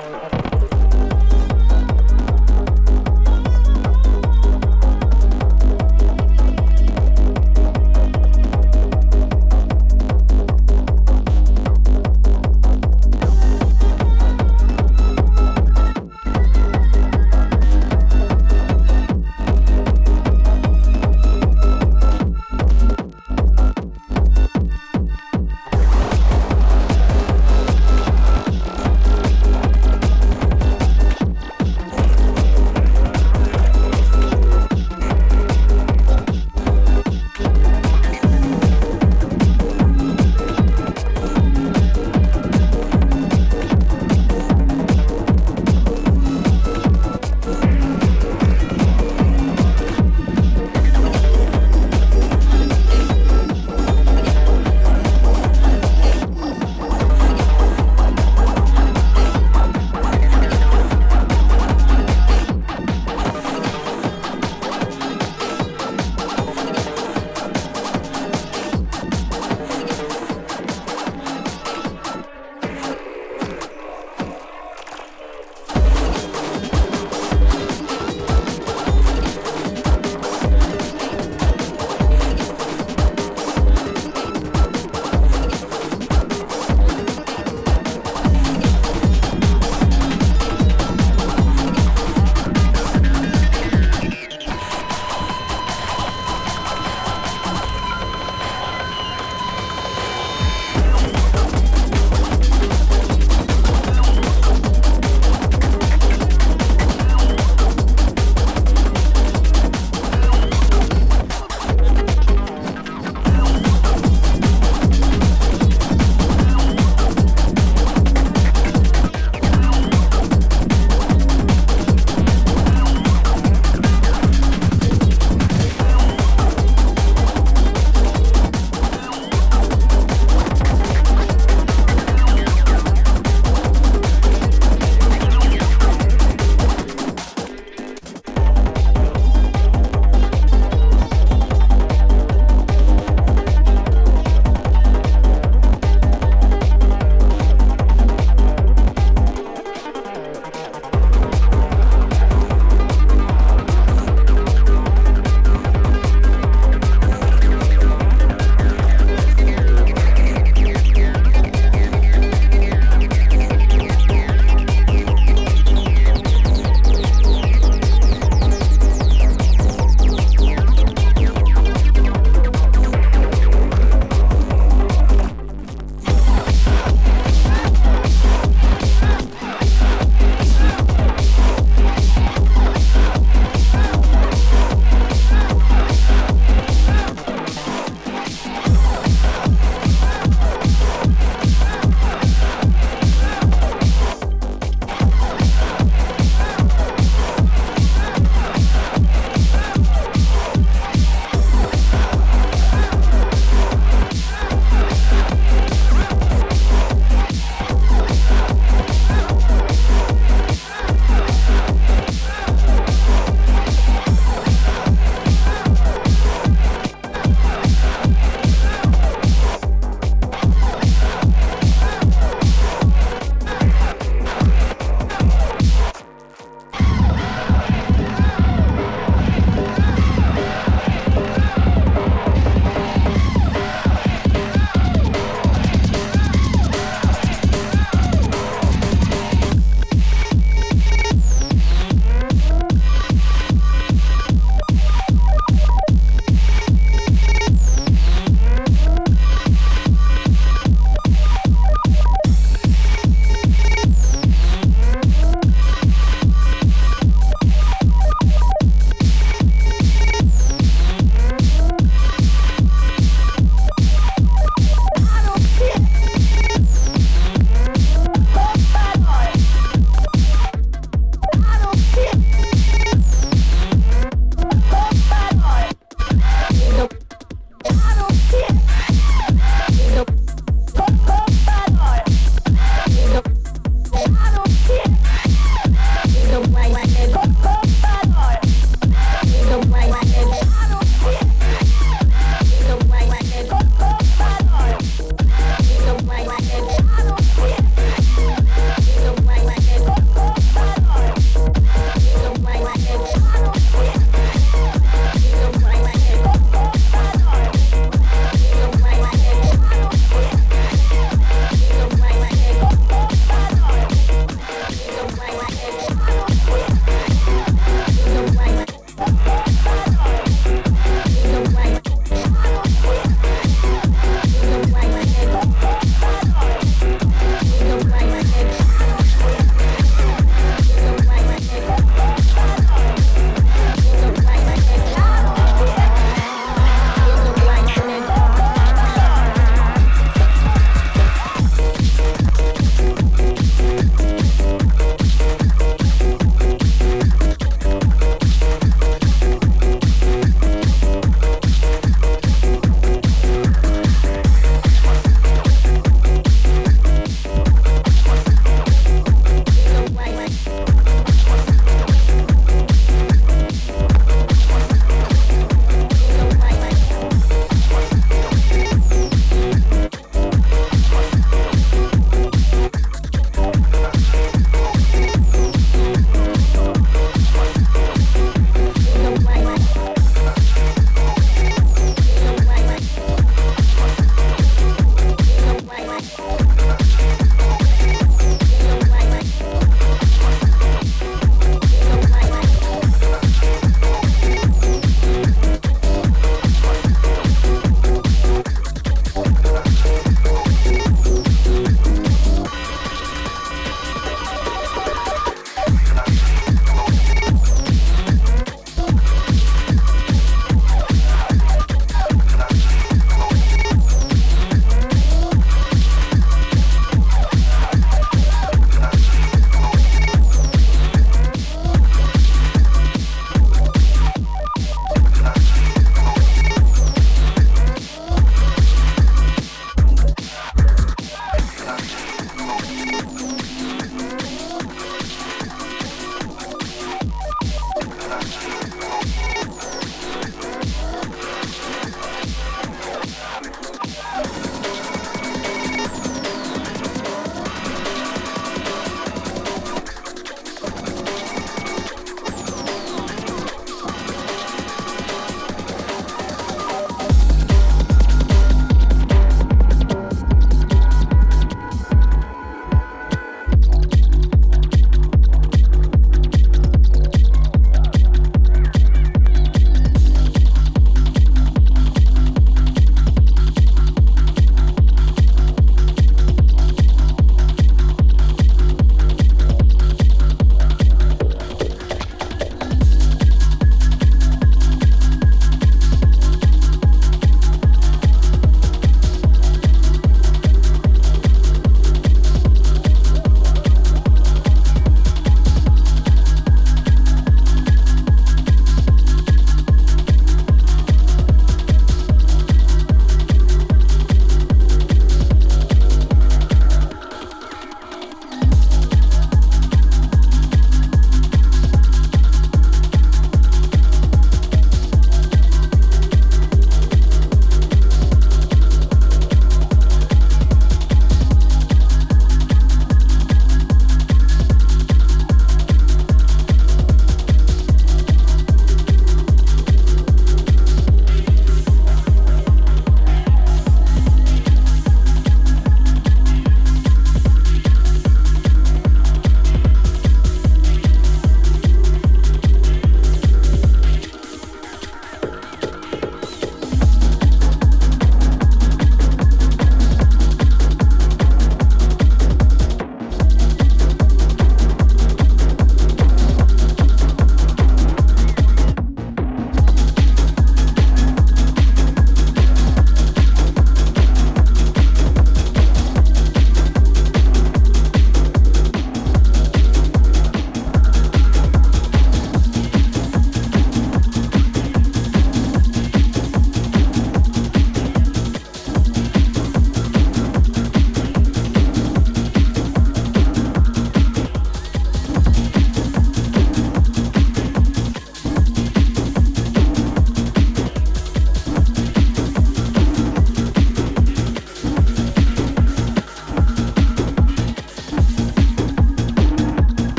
power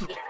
Yeah.